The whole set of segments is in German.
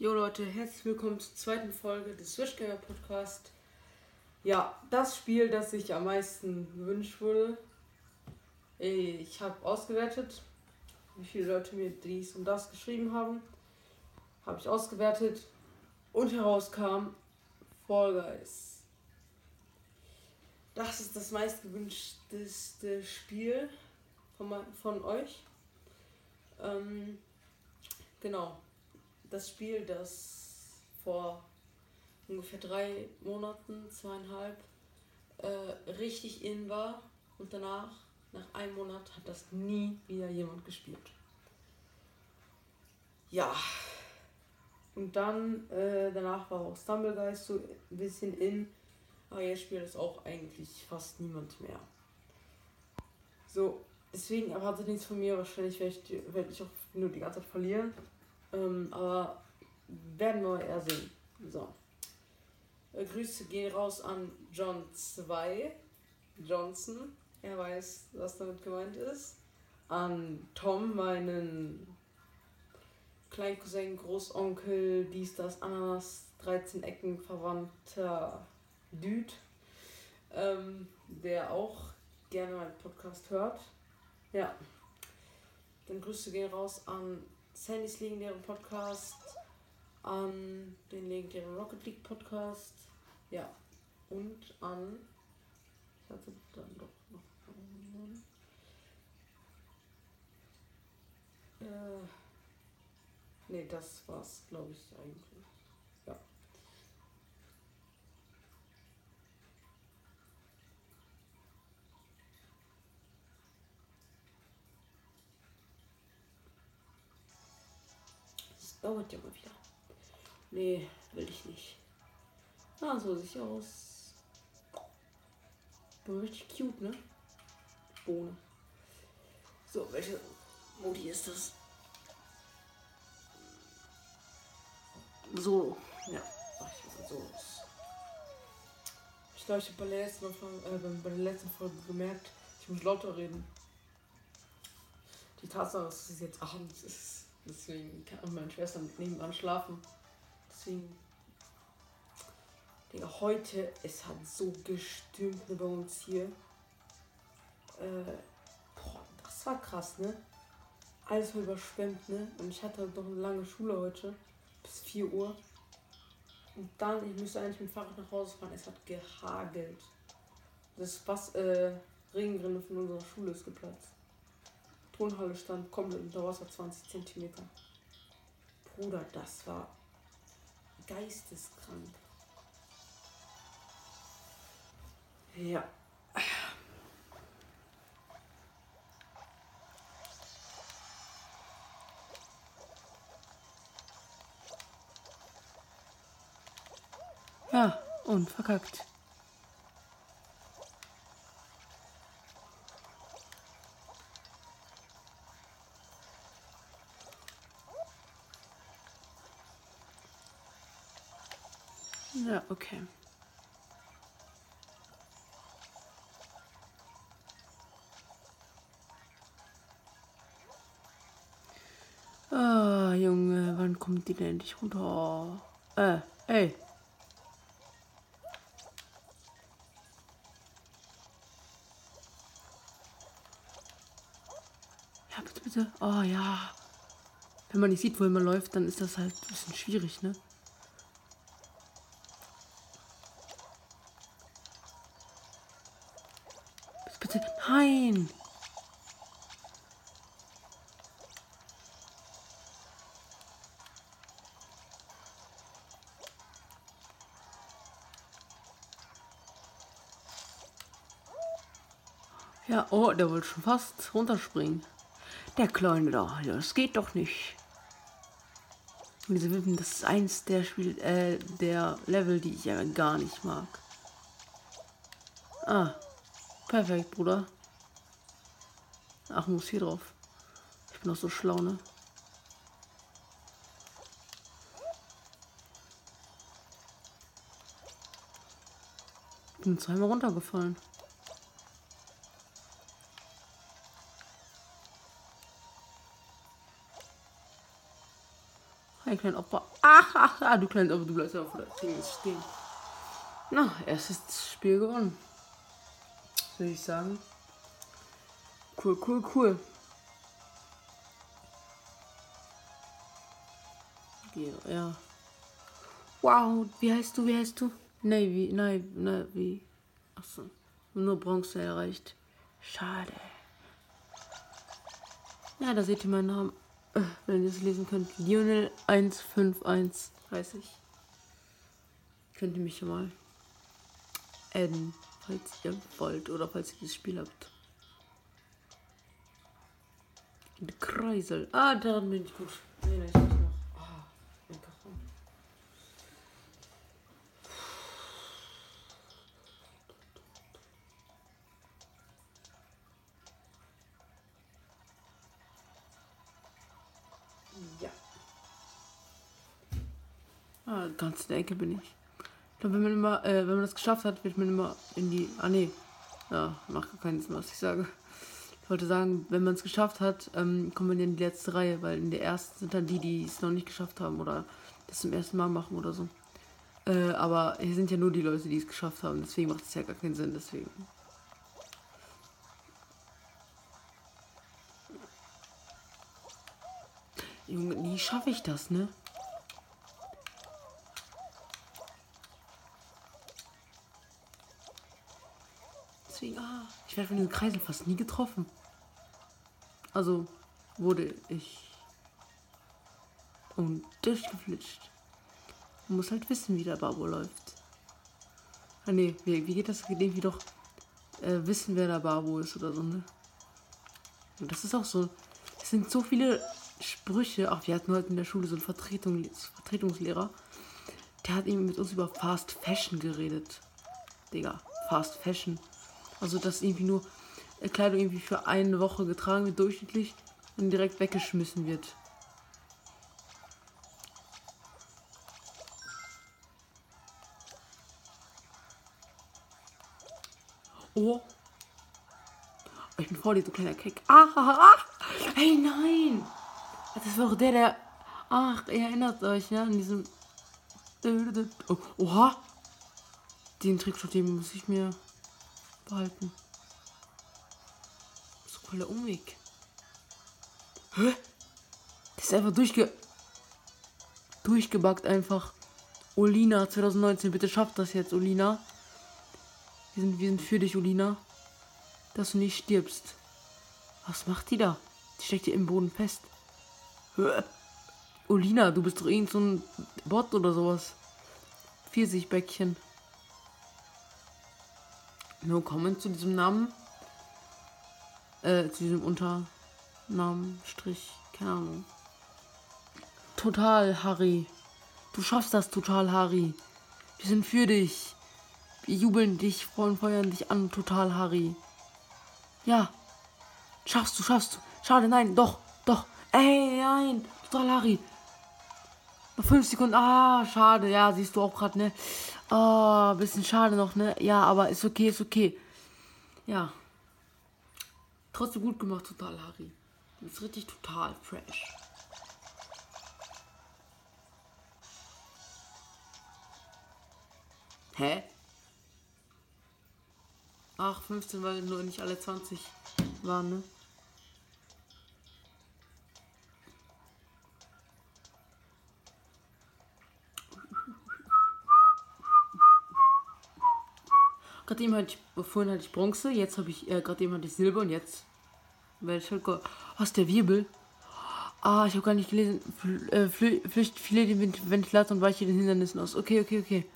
Jo Leute, herzlich willkommen zur zweiten Folge des Switch Gamer Podcast. Ja, das Spiel, das sich am meisten gewünscht wurde. Ich habe ausgewertet, wie viele Leute mir dies und das geschrieben haben. Habe ich ausgewertet und herauskam Fall Guys. Das ist das meistgewünschteste Spiel von, von euch. Ähm, genau das Spiel, das vor ungefähr drei Monaten, zweieinhalb, äh, richtig in war und danach, nach einem Monat, hat das nie wieder jemand gespielt. Ja. Und dann, äh, danach war auch Stumblegeist so ein bisschen in, aber jetzt spielt es auch eigentlich fast niemand mehr. So, deswegen erwartet nichts von mir, wahrscheinlich werde ich, werd ich auch nur die ganze Zeit verlieren. Ähm, aber werden wir eher sehen. So. Äh, Grüße gehen raus an John 2 Johnson. Er weiß, was damit gemeint ist. An Tom, meinen Kleincousin, Großonkel, dies, das, Ananas, 13 Ecken verwandter Dude, ähm, der auch gerne meinen Podcast hört. Ja. Dann Grüße gehen raus an Sandys legendären Podcast, an den legendären Rocket League Podcast, ja, und an, ich hatte dann doch noch einen, äh, nee, das war's, glaube ich, eigentlich, ja. Dauert ja mal wieder. Nee, will ich nicht. Ah, so sieht aus. Aber richtig cute, ne? Bohne. So, welche Modi ist das? So, ja. Ach, ich so. Ich glaube, ich habe bei, der letzten äh, bei der letzten Folge gemerkt, ich muss lauter reden. Die Tatsache, dass es jetzt abends ist. Deswegen kann meine Schwester nebenan schlafen. Deswegen. Digga, heute, es hat so gestürmt ne, bei uns hier. Äh, boah, das war krass, ne? Alles war überschwemmt, ne? Und ich hatte noch eine lange Schule heute. Bis 4 Uhr. Und dann, ich müsste eigentlich mit dem Fahrrad nach Hause fahren. Es hat gehagelt. Das was, äh, Regenrinne von unserer Schule ist geplatzt. Turnhalle stand komplett unter Wasser, 20 cm. Bruder, das war geisteskrank. Ja. Ja, und verkackt. Ja, okay. Ah, Junge, wann kommt die denn endlich runter? Äh, ey. Ja, bitte, bitte. Oh ja. Wenn man nicht sieht, wo man läuft, dann ist das halt ein bisschen schwierig, ne? Bitte, nein! Ja, oh, der wollte schon fast runterspringen. Der Kleine da, das geht doch nicht. Diese Wippen, das ist eins der Spiel, äh, der Level, die ich ja gar nicht mag. Ah, perfekt, Bruder. Ach, muss hier drauf. Ich bin doch so schlau, ne? Bin zweimal runtergefallen. ein kleiner Opfer. Ach, ach, ach, du kleines Opfer, du bleibst auf der Ding stehen. Na, erstes Spiel gewonnen. Würde ich sagen. Cool, cool, cool. Ja. Wow, wie heißt du, wie heißt du? Navy, nein, wie? Achso, nur Bronze erreicht. Schade. Ja, da seht ihr meinen Namen, äh, wenn ihr es lesen könnt. Lionel 151 heiße ich. Könnt ihr mich mal adden, falls ihr wollt oder falls ihr dieses Spiel habt. Kreisel. Ah, daran bin ich gut. Nee, ich ganz in der Ecke bin ich. Ich glaube, wenn man immer, äh, wenn man das geschafft hat, wird man immer in die. Ah nee. Ja, macht gar keinen Sinn, was ich sage. Ich wollte sagen, wenn man es geschafft hat, ähm, kommt man in die letzte Reihe, weil in der ersten sind dann die, die es noch nicht geschafft haben oder das zum ersten Mal machen oder so. Äh, aber hier sind ja nur die Leute, die es geschafft haben, deswegen macht es ja gar keinen Sinn, deswegen. Junge, nie schaffe ich das, ne? Deswegen, ah, ich werde von diesem Kreisel fast nie getroffen. Also wurde ich und durchgeflitscht. Man muss halt wissen, wie der Babo läuft. Ah ne, wie, wie geht das? Geht irgendwie doch äh, wissen, wer der Babo ist oder so, ne? Und das ist auch so. Es sind so viele Sprüche. Ach, wir hatten heute in der Schule so einen Vertretung, Vertretungslehrer. Der hat eben mit uns über Fast Fashion geredet. Digga, Fast Fashion. Also, dass irgendwie nur Kleidung irgendwie für eine Woche getragen wird, durchschnittlich, und direkt weggeschmissen wird. Oh. Ich bin vor dir, du kleiner Keck. Ah, ah, ah. Hey, nein. Das war auch der, der. Ach, ihr erinnert euch, ja, an diesem. Oh, oha. Den Trickshot, den muss ich mir behalten. So voller Umweg. Hä? Das ist einfach durchge... Durchgebackt einfach. Olina 2019, bitte schafft das jetzt, Olina. Wir sind, wir sind für dich, Olina. Dass du nicht stirbst. Was macht die da? Die steckt hier im Boden fest. Olina, du bist doch irgend so ein Bot oder sowas. Pfirsichbäckchen. Nur kommen zu diesem Namen. Äh, zu diesem Unternamen, Strich, keine Ahnung. Total, Harry. Du schaffst das total, Harry. Wir sind für dich. Wir jubeln dich, freuen, feuern dich an, total, Harry. Ja. Schaffst du, schaffst du. Schade, nein, doch, doch. Ey, nein, total, Harry. Noch fünf Sekunden. Ah, schade. Ja, siehst du auch gerade, ne? Oh, bisschen schade noch, ne? Ja, aber ist okay, ist okay. Ja. Trotzdem gut gemacht, total, Harry. Ist richtig total fresh. Hä? Ach, 15, weil nur nicht alle 20 waren, ne? Gerade eben hatte ich, vorhin hatte ich Bronze, jetzt habe ich, äh, gerade eben hatte ich Silber und jetzt werde ich halt Gold. Was, der Wirbel? Ah, ich habe gar nicht gelesen. Fl äh, Flü Flücht viele den Ventilator und weiche den Hindernissen aus. Okay, okay, okay.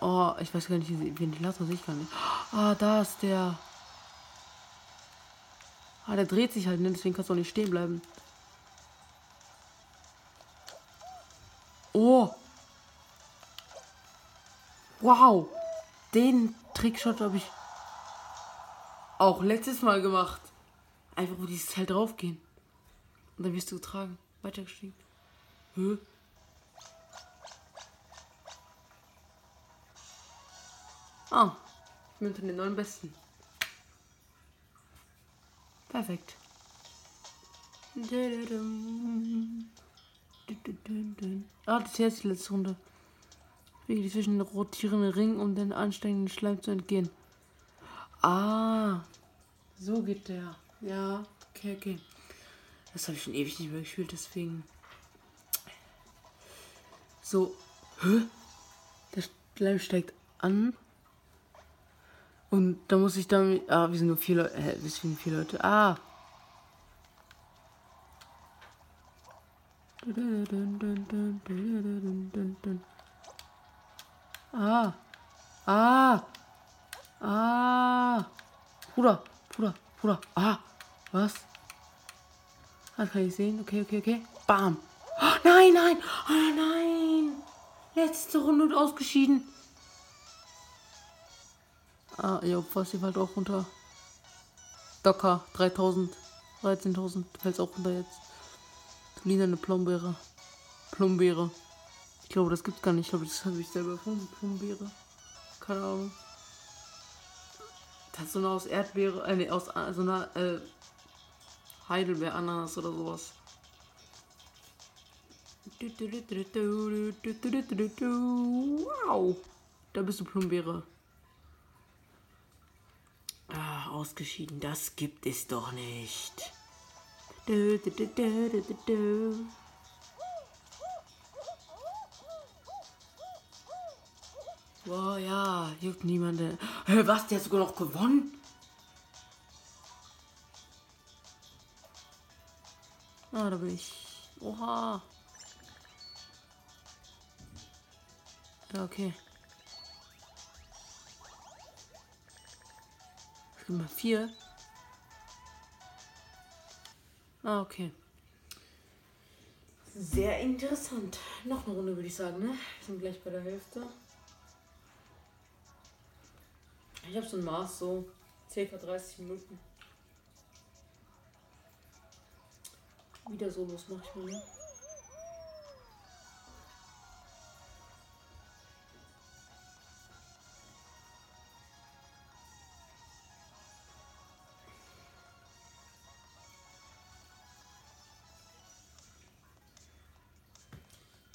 Oh, ich weiß gar nicht, Ventilator sehe ich gar nicht. Ah, da ist der. Ah, der dreht sich halt, ne? Deswegen kannst du auch nicht stehen bleiben. Oh. Wow den Trickshot habe ich auch letztes Mal gemacht. Einfach, wo dieses Teil draufgehen. Und dann wirst du getragen. Weitergestiegen. Hä? Ah, ich bin unter den neun Besten. Perfekt. Ah, das ist die letzte Runde. Wie zwischen den rotierenden Ringen, um den ansteigenden Schleim zu entgehen. Ah, so geht der. Ja, okay, okay. Das habe ich schon ewig nicht mehr gespielt, deswegen. So. Hä? Der Schleim steigt an. Und da muss ich dann. Ah, wir sind nur vier Leute. Hä, wir sind vier Leute. Ah. Ah. Ah. Ah. Bruder, Bruder, Bruder. Ah. Was? Das kann ich sehen. Okay, okay, okay. Bam. Oh, nein, nein. Oh, nein. Letzte Runde und ausgeschieden. Ah, ja, fast fällt auch runter. Docker, 3000, 13.000, fällt auch runter jetzt. Lina eine Plombeere. Plombeere. Glaube, das gibt's gar nicht. Ich glaube, das habe ich selber erfunden. Plombeere. Keine Ahnung. Das ist so eine aus Erdbeere, äh, nee, aus äh, so einer äh, Heidelbeer, Ananas oder sowas. Wow. Da bist du Plombeere. Ah, ausgeschieden. Das gibt es doch nicht. Du, du, du, Boah, ja, juckt niemanden. Hä, was? Der hat sogar noch gewonnen? Ah, da bin ich. Oha. Ja, okay. Ich bin mal vier. Ah, okay. Sehr interessant. Noch eine Runde würde ich sagen, ne? Wir sind gleich bei der Hälfte. Ich habe so ein Maß, so ca. 30 Minuten. Wieder Solos mache ich mal, ne?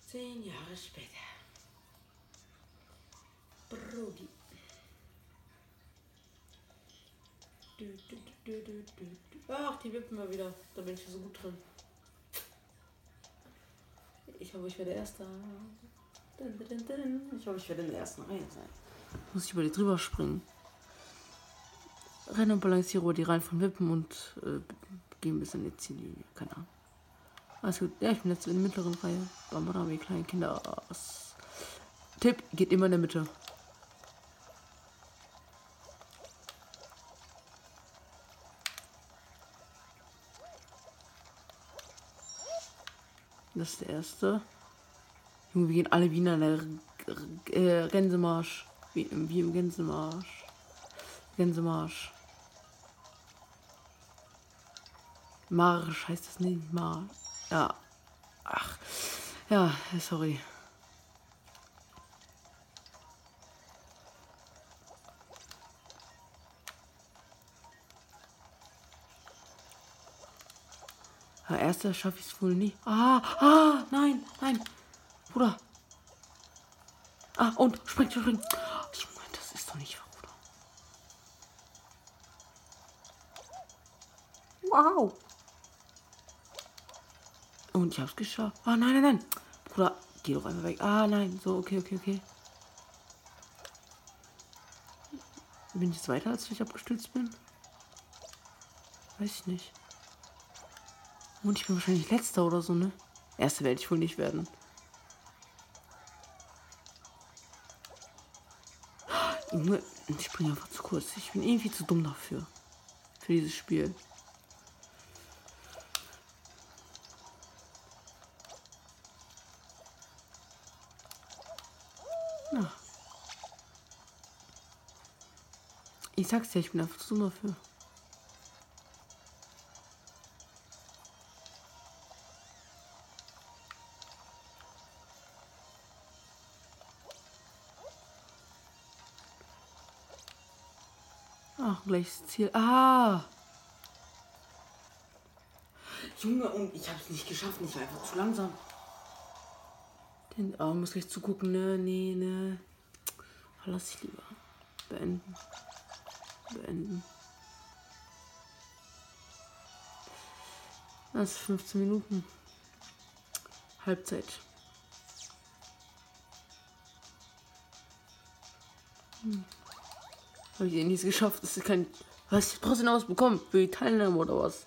Zehn Jahre später. Ach, die wippen wir wieder. Da bin ich so gut drin. Ich hoffe, ich werde Erster. Ich hoffe, ich werde in der ersten Reihe sein. Muss ich über die drüber springen. Renne und balanciere die Reihen von Wippen und äh, gehen bis in die Ziellinie. Keine Ahnung. Alles gut. Ja, ich bin jetzt in der mittleren Reihe. Bambarami, kleine Kinder. Tipp, geht immer in der Mitte. Das ist der erste. Junge, wir gehen alle wie in einer äh, Gänsemarsch. Wie, wie im Gänsemarsch. Gänsemarsch. Marsch heißt das nicht. Marsch. Ja. Ach. Ja, sorry. Ja, erster schaffe ich es wohl nie. Ah, ah, nein, nein. Bruder. Ah, und springt, springt. Meine, das ist doch nicht wahr, Bruder. Wow. Und ich hab's geschafft. Ah, nein, nein, nein. Bruder, geh doch einfach weg. Ah, nein. So, okay, okay, okay. Bin ich jetzt weiter, als ich abgestürzt bin? Weiß ich nicht. Und ich bin wahrscheinlich letzter oder so, ne? Erste werde ich wohl nicht werden. Ich bin einfach zu kurz. Ich bin irgendwie zu dumm dafür. Für dieses Spiel. Ja. Ich sag's ja, ich bin einfach zu dumm dafür. Gleiches Ziel. Ah! Junge, und ich hab's nicht geschafft. Ich war einfach zu langsam. Oh, muss gleich zugucken, ne? Nee, ne. Verlass ich lieber. Beenden. Beenden. Das ist 15 Minuten. Halbzeit. Hm. Habe ich eh nichts geschafft. Das ist kein. Was? Ich trotzdem noch was bekommen. Für die Teilnahme oder was?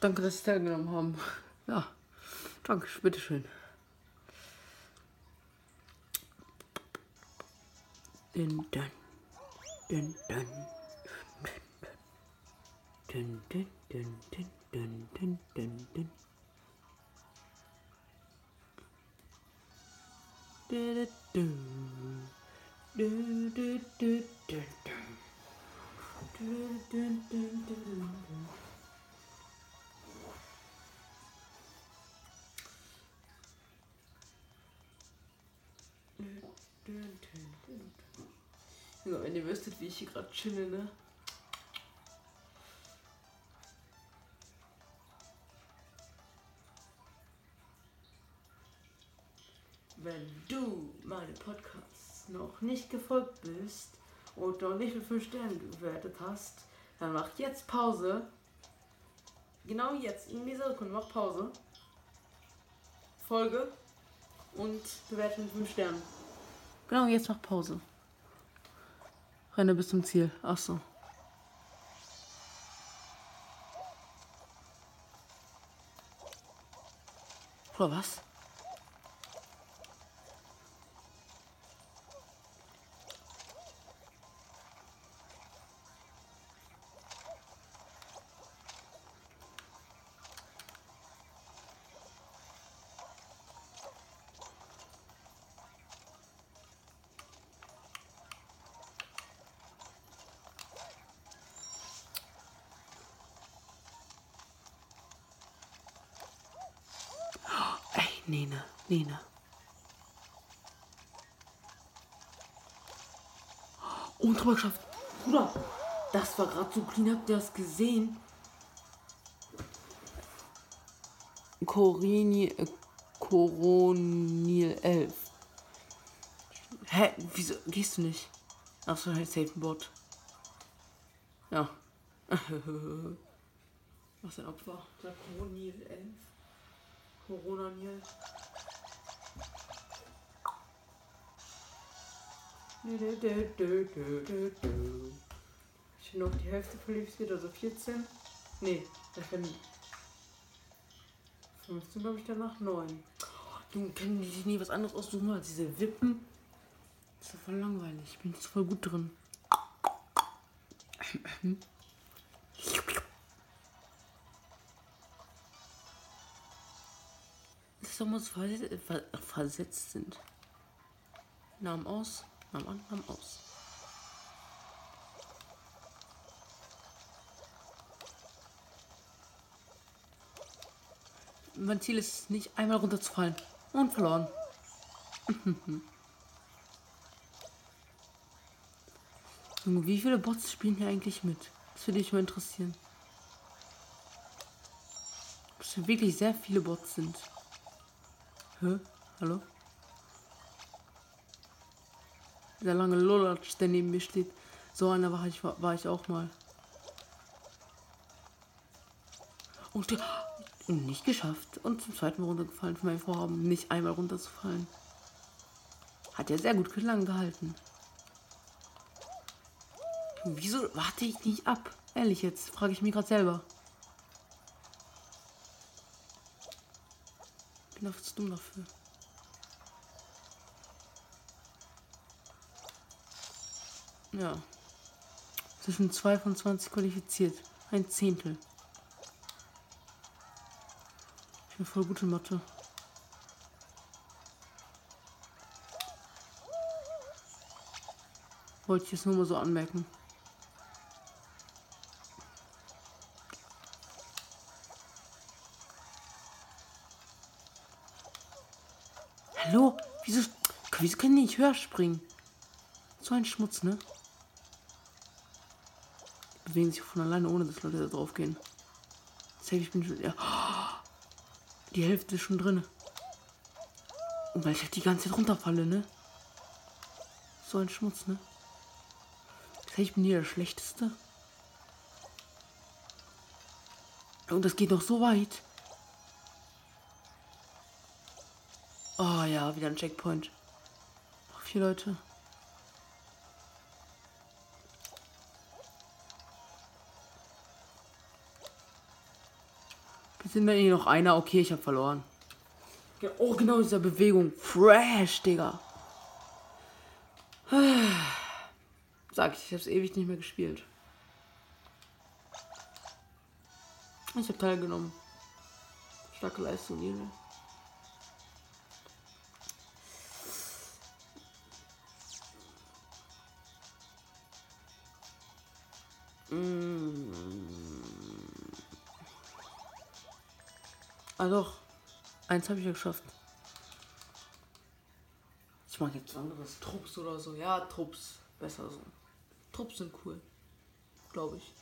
Danke, dass Sie teilgenommen haben. Ja. Danke, bitteschön. Dun, dun. Dun, dun. Dun, dun, dun, dun, dun, dun, dun, dun. Du, du, du. Wenn ihr wüsstet, wie ich hier gerade chille, ne? Wenn du meine Podcasts noch nicht gefolgt bist und noch nicht mit 5 Sternen gewertet hast, dann mach jetzt Pause. Genau jetzt, in dieser Sekunde, mach Pause. Folge und bewerte mit 5 Sternen. Genau, jetzt mach Pause. Renne bis zum Ziel. Ach so. Oder was? Nene, Nene. Und drüber geschafft. Bruder, das war gerade so clean. Habt ihr das gesehen? Corini, äh, Coronil 11. Hä? Wieso gehst du nicht? Achso, halt Safe Bot. Ja. Was ein Opfer. Der Coronil 11. Corona Nil. Ich bin noch die Hälfte qualifiziert, also 14. Nee, ich bin 15, glaube ich, danach 9. Du können die sich nie was anderes aussuchen als diese Wippen. Das ist voll langweilig. Ich bin jetzt voll gut drin. Das ist doch mal so versetzt, ver- versetzt sind. Namen aus, Namen an, Namen aus. Mein Ziel ist nicht einmal runterzufallen. Und verloren. Wie viele Bots spielen hier eigentlich mit? Das würde mich mal interessieren. Ob es wirklich sehr viele Bots sind. Hä? Hallo? Der lange Lolatsch, der neben mir steht. So einer war ich, war ich auch mal. Und, und nicht geschafft. Und zum zweiten Mal runtergefallen für mein Vorhaben, nicht einmal runterzufallen. Hat ja sehr gut lang gehalten. Wieso warte ich nicht ab? Ehrlich jetzt, frage ich mich gerade selber. Zu dumm dafür. Ja. Zwischen 2 von 20 qualifiziert. Ein Zehntel. Ich bin voll gut in Mathe. Wollte ich jetzt nur mal so anmerken. Wieso können die nicht höher springen? So ein Schmutz, ne? Die bewegen sich von alleine, ohne dass Leute da drauf gehen. Safe, ich bin schon. Ja. Die Hälfte ist schon drin. Und weil ich halt die ganze Zeit runterfalle, ne? So ein Schmutz, ne? Das ich bin hier der Schlechteste. Und das geht noch so weit. Oh ja, wieder ein Checkpoint. Vier Leute. Sind wir hier noch einer? Okay, ich habe verloren. Oh, genau dieser Bewegung. Fresh, Digga. Sag ich, ich habe es ewig nicht mehr gespielt. Ich habe teilgenommen. Starke Leistung, hier. Ah doch. Eins habe ich ja geschafft. Ich mag jetzt anderes. Trupps oder so. Ja, Trupps. Besser so. Trupps sind cool. Glaube ich.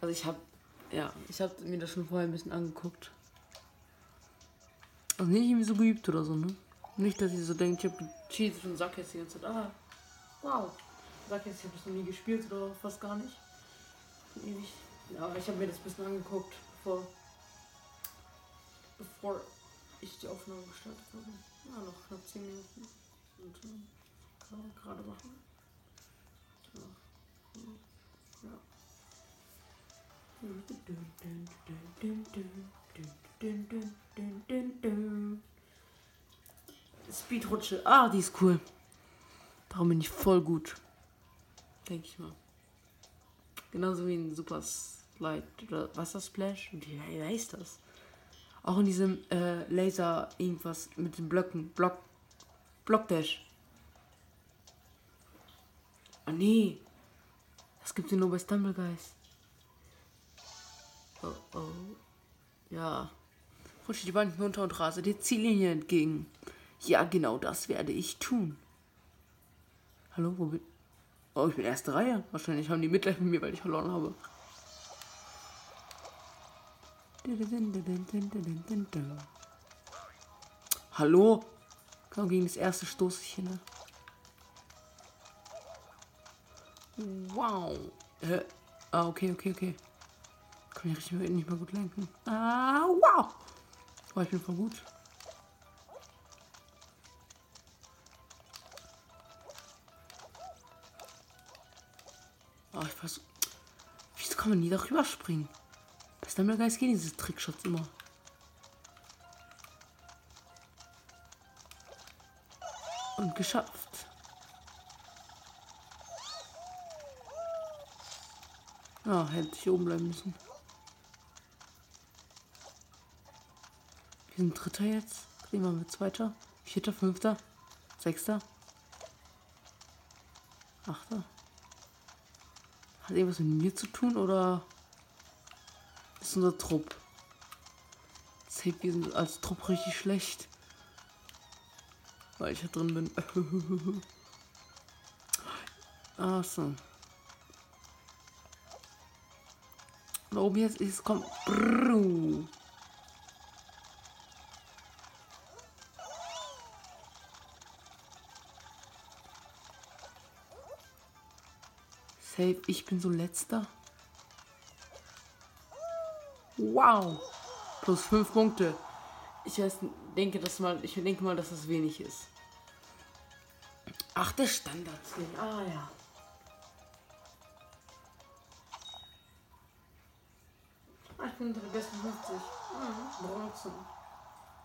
Also ich habe ja, ich habe mir das schon vorher ein bisschen angeguckt. Also nicht irgendwie so geübt oder so, ne? Nicht, dass ich so denke, ich habe gecheatet und sag jetzt die ganze Zeit, ah, wow. Sag jetzt, ich habe das noch nie gespielt oder fast gar nicht. Ewig. Ja, aber ich habe mir das ein bisschen angeguckt, bevor, bevor ich die Aufnahme gestartet habe. Ja, noch knapp 10 Minuten. Und äh, gerade machen. Ja. ja. Speedrutsche. Ah, die ist cool. Darum bin ich voll gut. Denke ich mal. Genauso wie ein Super Slide oder Wassersplash. Wie heißt das? Auch in diesem äh, Laser irgendwas mit den Blöcken. Block. Blockdash. Ah nee. Das gibt es nur bei Stumble Guys. Oh oh. Ja. Rutsche die Wand runter und rase der Ziellinie entgegen. Ja, genau das werde ich tun. Hallo, wo bin Oh, ich bin erste Reihe. Wahrscheinlich haben die Mitleid mit mir, weil ich verloren habe. Hallo? Komm gegen das erste stoße ich hin. Wow. Äh, ah, okay, okay, okay. Kann ich nicht mehr gut lenken. Ah, wow. Oh, ich bin voll gut. Oh, ich weiß. Wieso kann man nie darüber springen? Bei Stumble Guys gehen diese Trickshots immer. Und geschafft. Ah, hätte ich oben bleiben müssen. Wir sind Dritter jetzt. Kriegen wir mit Zweiter. Vierter, Fünfter, Sechster, Achter. Hat irgendwas mit mir zu tun oder ist unser Trupp? Safe, wir sind als Trupp richtig schlecht. Weil ich da drin bin. Ach so. Da oben jetzt ist, kommt. Brrr. Safe, ich bin so letzter. Wow. Plus fünf Punkte. Ich weiß, denke, dass mal, ich denke mal, dass das wenig ist. Ach, der Standard. Ah ja. Ah, ich bin unter den besten 50. Mhm. Bronzen.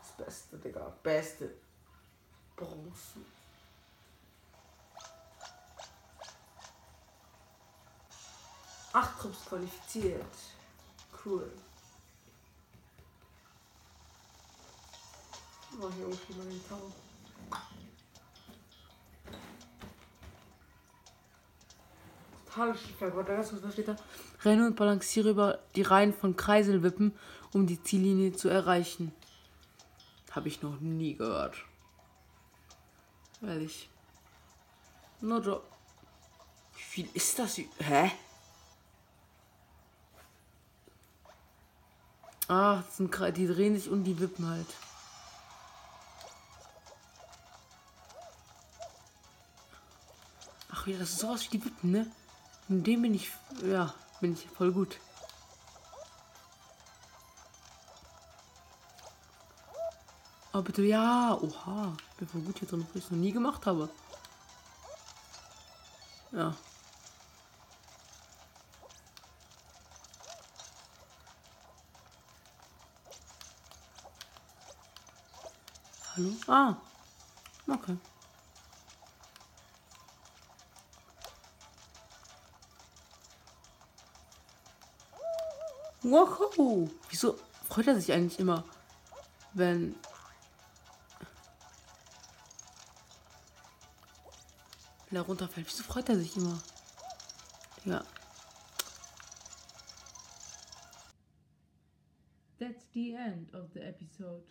Das Beste, Digga. Beste. Bronzen. Acht Trupps qualifiziert. Cool. Mach ich irgendwie mal den Tau. Renne und balanciere über die Reihen von Kreiselwippen, um die Ziellinie zu erreichen. Habe ich noch nie gehört. Ehrlich. No job. Wie viel ist das? Hä? Ach, sind, die drehen sich und die wippen halt. Ach ja, das ist sowas wie die Wippen, ne? In dem bin ich, ja, bin ich voll gut. Oh, bitte, ja. Oha. Ich Bin voll gut hier drin, was ich noch nie gemacht habe. Ja, Hallo? Ah. Okay. Wow. Wieso freut er sich eigentlich immer, wenn wenn er runterfällt? Wieso freut er sich immer? Ja. That's the end of the episode.